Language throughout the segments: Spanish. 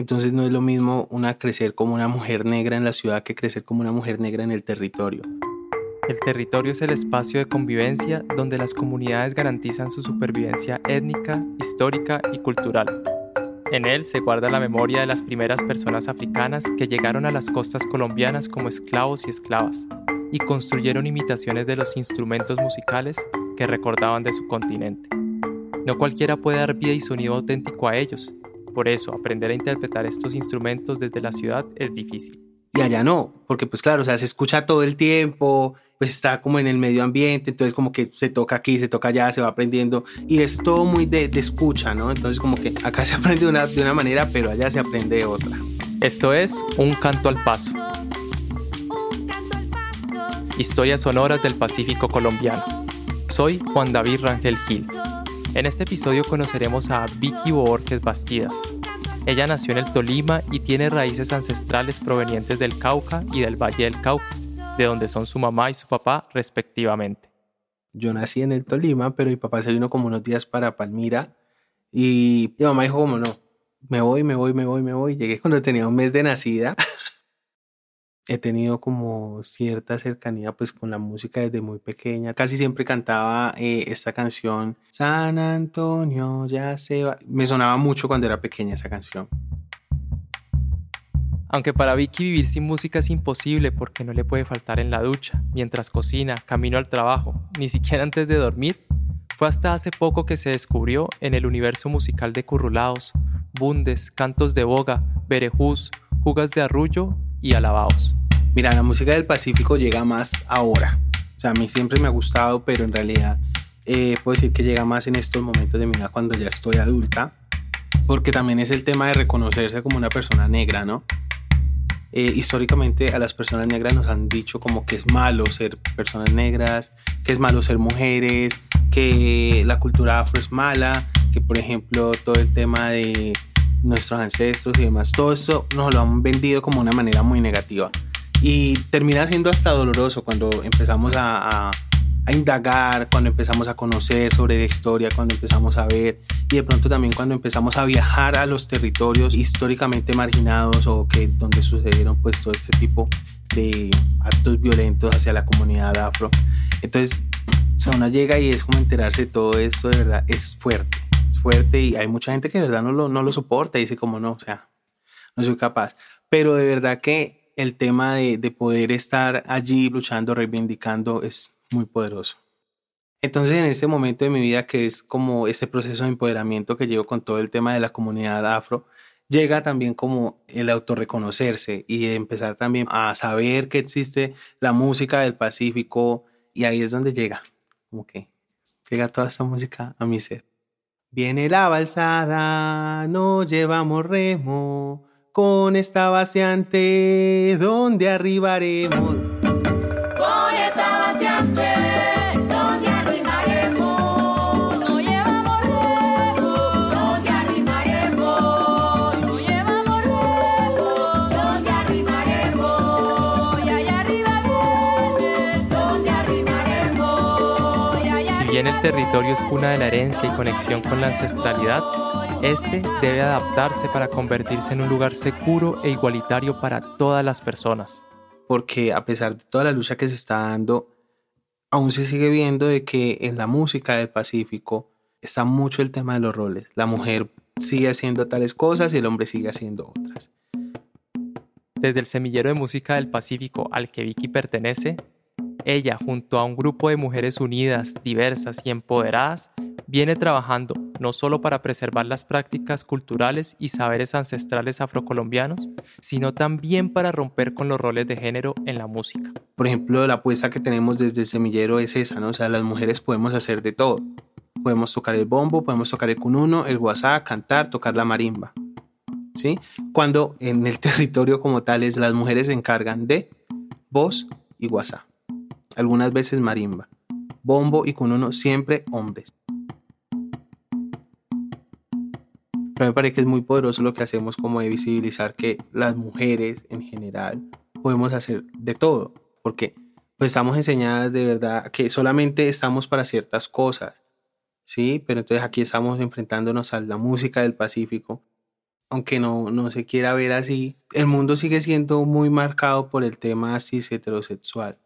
Entonces no es lo mismo una crecer como una mujer negra en la ciudad que crecer como una mujer negra en el territorio. El territorio es el espacio de convivencia donde las comunidades garantizan su supervivencia étnica, histórica y cultural. En él se guarda la memoria de las primeras personas africanas que llegaron a las costas colombianas como esclavos y esclavas y construyeron imitaciones de los instrumentos musicales que recordaban de su continente. No cualquiera puede dar vida y sonido auténtico a ellos, por eso, aprender a interpretar estos instrumentos desde la ciudad es difícil. Y allá no, porque pues claro, o sea, se escucha todo el tiempo, pues está como en el medio ambiente, entonces como que se toca aquí, se toca allá, se va aprendiendo y es todo muy de, escucha, ¿no? Entonces como que acá se aprende una, de una manera, pero allá se aprende de otra. Esto es Un Canto al Paso. Historias sonoras del Pacífico colombiano. Soy Juan David Rangel Gil. En este episodio conoceremos a Vicky Borges Bastidas. Ella nació en el Tolima y tiene raíces ancestrales provenientes del Cauca y del Valle del Cauca, de donde son su mamá y su papá respectivamente. Yo nací en el Tolima, pero mi papá se vino como unos días para Palmira y mi mamá dijo como no, me voy, me voy, me voy, me voy. Llegué cuando tenía un mes de nacida he tenido como cierta cercanía pues con la música desde muy pequeña. Casi siempre cantaba eh, esta canción, San Antonio ya se va. Me sonaba mucho cuando era pequeña esa canción. Aunque para Vicky vivir sin música es imposible porque no le puede faltar en la ducha, mientras cocina, camino al trabajo, ni siquiera antes de dormir, fue hasta hace poco que se descubrió en el universo musical de currulaos, bundes, cantos de boga, berejús, jugas de arrullo y alabaos. Mira, la música del Pacífico llega más ahora. O sea, a mí siempre me ha gustado, pero en realidad eh, puedo decir que llega más en estos momentos de mi vida cuando ya estoy adulta, porque también es el tema de reconocerse como una persona negra, ¿no? Eh, históricamente a las personas negras nos han dicho como que es malo ser personas negras, que es malo ser mujeres, que la cultura afro es mala, que por ejemplo todo el tema de nuestros ancestros y demás, todo eso nos lo han vendido como una manera muy negativa. Y termina siendo hasta doloroso cuando empezamos a, a, indagar, cuando empezamos a conocer sobre la historia, cuando empezamos a ver y de pronto también cuando empezamos a viajar a los territorios históricamente marginados o que donde sucedieron pues todo este tipo de actos violentos hacia la comunidad afro. Entonces, o sea, uno llega y es como enterarse de todo esto, de verdad, es fuerte, es fuerte y hay mucha gente que de verdad no lo, no lo soporta y dice como no, o sea, no soy capaz. Pero de verdad que el tema de, poder estar allí luchando, reivindicando, es muy poderoso. Entonces, en ese momento de mi vida, que es como ese proceso de empoderamiento que llevo con todo el tema de la comunidad afro, llega también como el autorreconocerse y empezar también a saber que existe la música del Pacífico y ahí es donde llega, como que llega toda esta música a mi ser. Viene la balsada, no llevamos remo, con esta vaciante, ¿dónde arribaremos? Con esta vaciante, ¿dónde arribaremos? No llevamos remo, ¿dónde arribaremos? No llevamos remo, ¿dónde arribaremos? Y allá arriba viene, ¿dónde arribaremos? Si bien el territorio es cuna de la herencia y conexión con la ancestralidad, este debe adaptarse para convertirse en un lugar seguro e igualitario para todas las personas. Porque a pesar de toda la lucha que se está dando, aún se sigue viendo de que en la música del Pacífico está mucho el tema de los roles. La mujer sigue haciendo tales cosas y el hombre sigue haciendo otras. Desde el semillero de música del Pacífico al que Vicky pertenece, ella, junto a un grupo de mujeres unidas, diversas y empoderadas, viene trabajando no solo para preservar las prácticas culturales y saberes ancestrales afrocolombianos, sino también para romper con los roles de género en la música. Por ejemplo, la apuesta que tenemos desde semillero es esa, ¿no? O sea, las mujeres podemos hacer de todo. Podemos tocar el bombo, podemos tocar el cununo, el guasá, cantar, tocar la marimba. ¿Sí? Cuando en el territorio como tales las mujeres se encargan de voz y guasá. Algunas veces marimba. Bombo y cununo siempre hombres. Me parece que es muy poderoso lo que hacemos como de visibilizar que las mujeres en general podemos hacer de todo, porque pues estamos enseñadas de verdad que solamente estamos para ciertas cosas, ¿sí? Pero entonces aquí estamos enfrentándonos a la música del Pacífico aunque no, no se quiera ver así, el mundo sigue siendo muy marcado por el tema cis heterosexual.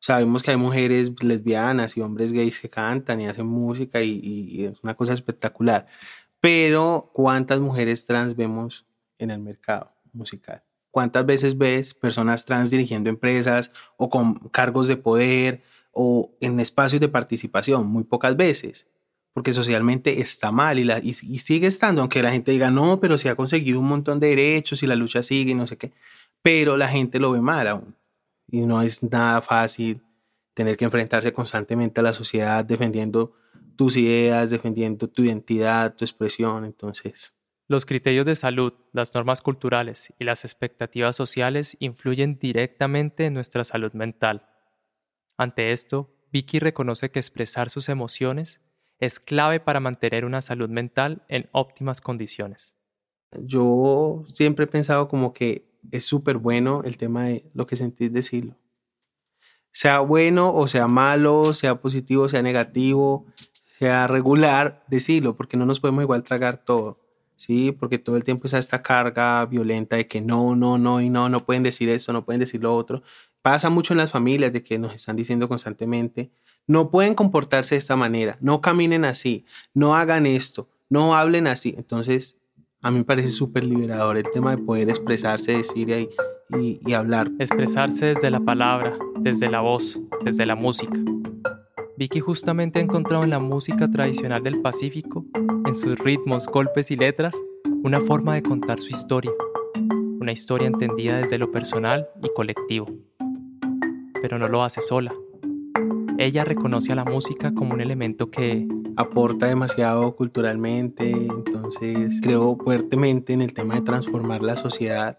Sabemos que hay mujeres lesbianas y hombres gays que cantan y hacen música y, y es una cosa espectacular. Pero ¿cuántas mujeres trans vemos en el mercado musical? ¿Cuántas veces ves personas trans dirigiendo empresas o con cargos de poder o en espacios de participación? Muy pocas veces porque socialmente está mal y, la, y, sigue estando, aunque la gente diga, no, pero se ha conseguido un montón de derechos y la lucha sigue y no sé qué, pero la gente lo ve mal aún. Y no es nada fácil tener que enfrentarse constantemente a la sociedad defendiendo tus ideas, defendiendo tu identidad, tu expresión, entonces... Los criterios de salud, las normas culturales y las expectativas sociales influyen directamente en nuestra salud mental. Ante esto, Vicky reconoce que expresar sus emociones es clave para mantener una salud mental en óptimas condiciones. Yo siempre he pensado como que es súper bueno el tema de lo que sentís decirlo. Sea bueno o sea malo, sea positivo, sea negativo, sea regular, decirlo, porque no nos podemos igual tragar todo, ¿sí? Porque todo el tiempo está esta carga violenta de que no, no, no y no, no pueden decir esto, no pueden decir lo otro. Pasa mucho en las familias de que nos están diciendo constantemente, no pueden comportarse de esta manera, no caminen así, no hagan esto, no hablen así. Entonces, a mí me parece súper liberador el tema de poder expresarse, decir y, hablar. Expresarse desde la palabra, desde la voz, desde la música. Vicky justamente ha encontrado en la música tradicional del Pacífico, en sus ritmos, golpes y letras, una forma de contar su historia. Una historia entendida desde lo personal y colectivo. Pero no lo hace sola ella reconoce a la música como un elemento que aporta demasiado culturalmente, entonces creo fuertemente en el tema de transformar la sociedad.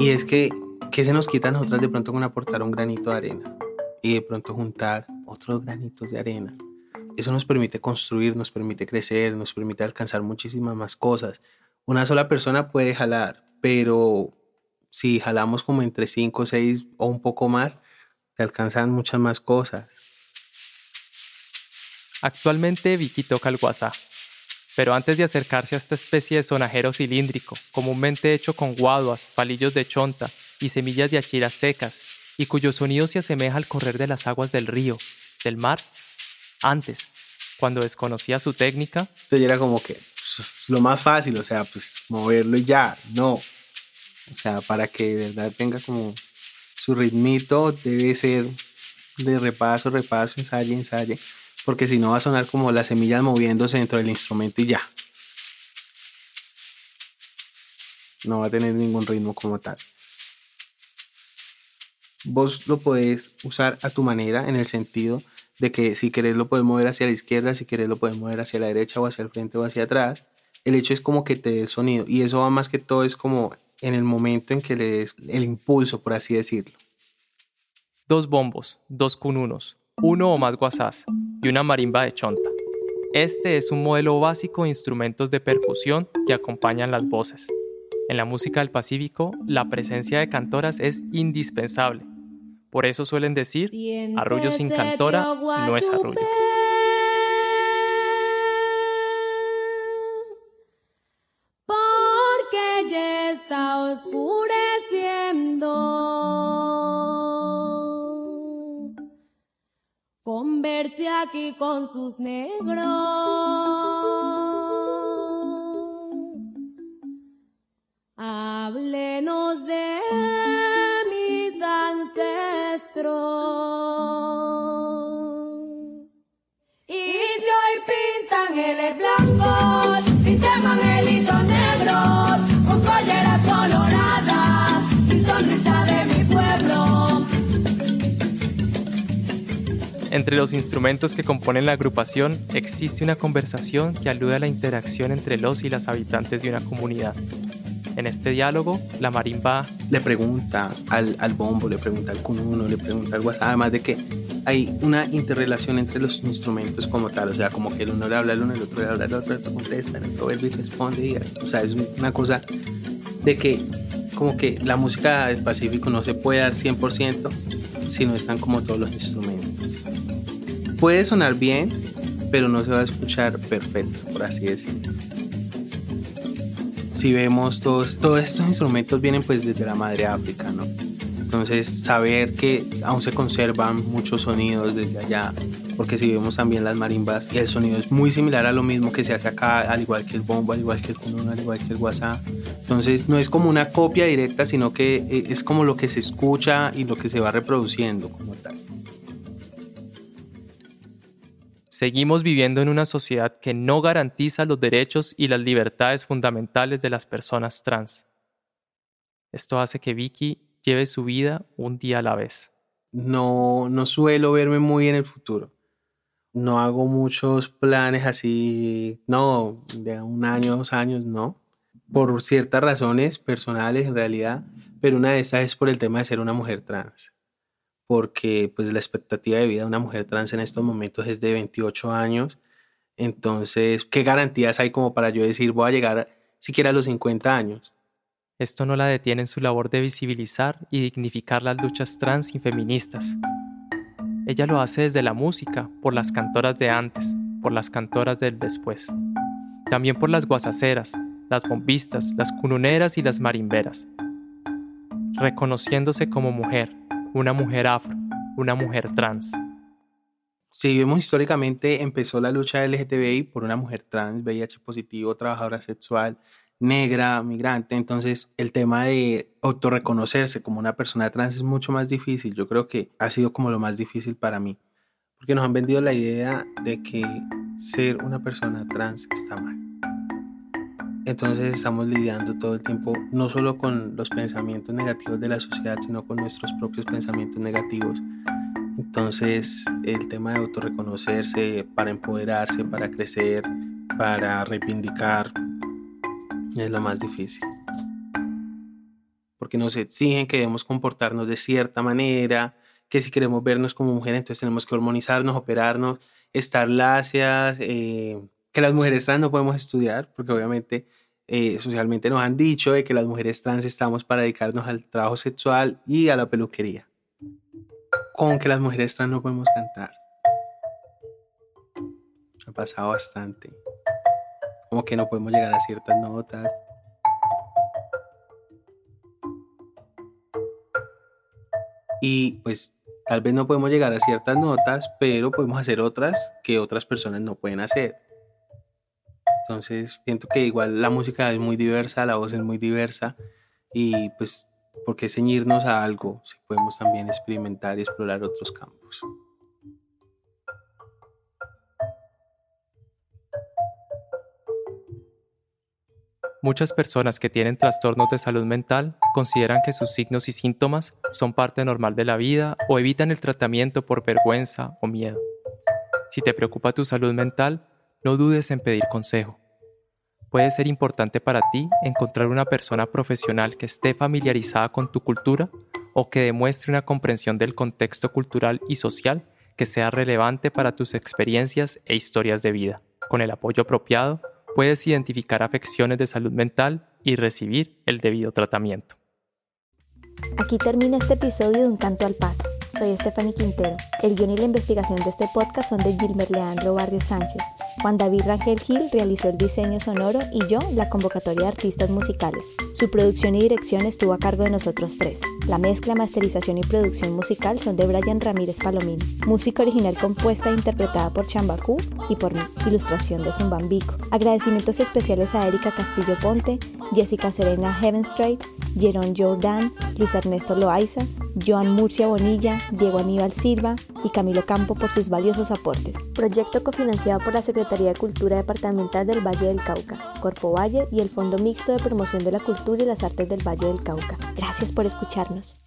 Y es que, ¿qué se nos quita a nosotras de pronto con aportar un granito de arena? Y de pronto juntar otros granitos de arena. Eso nos permite construir, nos permite crecer, nos permite alcanzar muchísimas más cosas. Una sola persona puede jalar, pero si jalamos como entre 5, 6 o un poco más, se alcanzan muchas más cosas. Actualmente Vicky toca el WhatsApp, pero antes de acercarse a esta especie de sonajero cilíndrico, comúnmente hecho con guaduas, palillos de chonta y semillas de achiras secas, y cuyo sonido se asemeja al correr de las aguas del río, del mar, antes, cuando desconocía su técnica. Entonces era como que pues, lo más fácil, o sea, pues moverlo y ya, no. O sea, para que de verdad tenga como su ritmito debe ser de repaso, repaso, ensayo, ensayo, porque si no va a sonar como las semillas moviéndose dentro del instrumento y ya. No va a tener ningún ritmo como tal. Vos lo podés usar a tu manera en el sentido de que si querés lo puedes mover hacia la izquierda, si querés lo puedes mover hacia la derecha o hacia el frente o hacia atrás. El hecho es como que te dé sonido y eso va más que todo es como en el momento en que le des el impulso, por así decirlo. Dos bombos, dos cununos, uno o más guasás y una marimba de chonta. Este es un modelo básico de instrumentos de percusión que acompañan las voces. En la música del Pacífico, la presencia de cantoras es indispensable. Por eso suelen decir, arrullo sin cantora no es arrullo. aquí con sus negros. Entre los instrumentos que componen la agrupación existe una conversación que alude a la interacción entre los y las habitantes de una comunidad. En este diálogo, la marimba le pregunta al, al bombo, le pregunta al cununo, le pregunta al guasá, además de que hay una interrelación entre los instrumentos como tal, o sea, como que el uno le habla al uno, el otro le habla al otro, el otro contesta, el otro responde, y, o sea, es una cosa de que como que la música del Pacífico no se puede dar 100% si no están como todos los instrumentos puede sonar bien, pero no se va a escuchar perfecto, por así decirlo. si vemos todos, todos estos instrumentos vienen pues desde la madre África, ¿no? Entonces, saber que aún se conservan muchos sonidos desde allá, porque si vemos también las marimbas, el sonido es muy similar a lo mismo que se hace acá, al igual que el bombo, al igual que el cunón, al igual que el WhatsApp. Entonces, no es como una copia directa, sino que eh, es como lo que se escucha y lo que se va reproduciendo como tal. Seguimos viviendo en una sociedad que no garantiza los derechos y las libertades fundamentales de las personas trans. Esto hace que Vicky lleve su vida un día a la vez. No, no suelo verme muy en el futuro. No hago muchos planes así, no, de un año, dos años, no. Por ciertas razones personales en realidad, pero una de esas es por el tema de ser una mujer trans. Porque pues la expectativa de vida de una mujer trans en estos momentos es de 28 años. Entonces, ¿qué garantías hay como para yo decir voy a llegar siquiera a los 50 años? Esto no la detiene en su labor de visibilizar y dignificar las luchas trans y feministas. Ella lo hace desde la música, por las cantoras de antes, por las cantoras del después. También por las guasaceras, las bombistas, las cununeras y las marimberas. Reconociéndose como mujer, una mujer afro, una mujer trans. Si vemos históricamente, empezó la lucha LGTBI por una mujer trans, VIH positivo, trabajadora sexual, negra, migrante, entonces el tema de autorreconocerse como una persona trans es mucho más difícil. Yo creo que ha sido como lo más difícil para mí, porque nos han vendido la idea de que ser una persona trans está mal. Entonces estamos lidiando todo el tiempo no solo con los pensamientos negativos de la sociedad, sino con nuestros propios pensamientos negativos. Entonces el tema de autorreconocerse para empoderarse, para crecer, para reivindicar es lo más difícil. Porque nos exigen que debemos comportarnos de cierta manera, que si queremos vernos como mujeres, entonces tenemos que hormonizarnos, operarnos, estar lacias, eh, que las mujeres trans no podemos estudiar, porque obviamente eh, socialmente nos han dicho de que las mujeres trans estamos para dedicarnos al trabajo sexual y a la peluquería. Con que las mujeres trans no podemos cantar. Ha pasado bastante como que no podemos llegar a ciertas notas. Y pues tal vez no podemos llegar a ciertas notas, pero podemos hacer otras que otras personas no pueden hacer. Entonces siento que igual la música es muy diversa, la voz es muy diversa y pues ¿por qué ceñirnos a algo si podemos también experimentar y explorar otros campos? Muchas personas que tienen trastornos de salud mental consideran que sus signos y síntomas son parte normal de la vida o evitan el tratamiento por vergüenza o miedo. Si te preocupa tu salud mental, no dudes en pedir consejo. Puede ser importante para ti encontrar una persona profesional que esté familiarizada con tu cultura o que demuestre una comprensión del contexto cultural y social que sea relevante para tus experiencias e historias de vida. Con el apoyo apropiado, puedes identificar afecciones de salud mental y recibir el debido tratamiento. Aquí termina este episodio de Un Canto al Paso. Soy Stephanie Quintero. El guion y la investigación de este podcast son de Gilmer Leandro Barrio Sánchez. Juan David Rangel Gil realizó el diseño sonoro y yo la convocatoria de artistas musicales. Su producción y dirección estuvo a cargo de nosotros tres. La mezcla, masterización y producción musical son de Brian Ramírez Palomino. Música original compuesta e interpretada por Chambacú y por mí. Ilustración de Zumbambico. Agradecimientos especiales a Erika Castillo Ponte, Jessica Serena Heavenstrait, Jerón Jordan, Luis Ernesto Loaiza, Joan Murcia Bonilla, Diego Aníbal Silva y Camilo Campo por sus valiosos aportes. Proyecto cofinanciado por la Secretaría de Cultura Departamental del Valle del Cauca, Corpo Valle y el Fondo Mixto de Promoción de la Cultura y las Artes del Valle del Cauca. Gracias por escucharnos.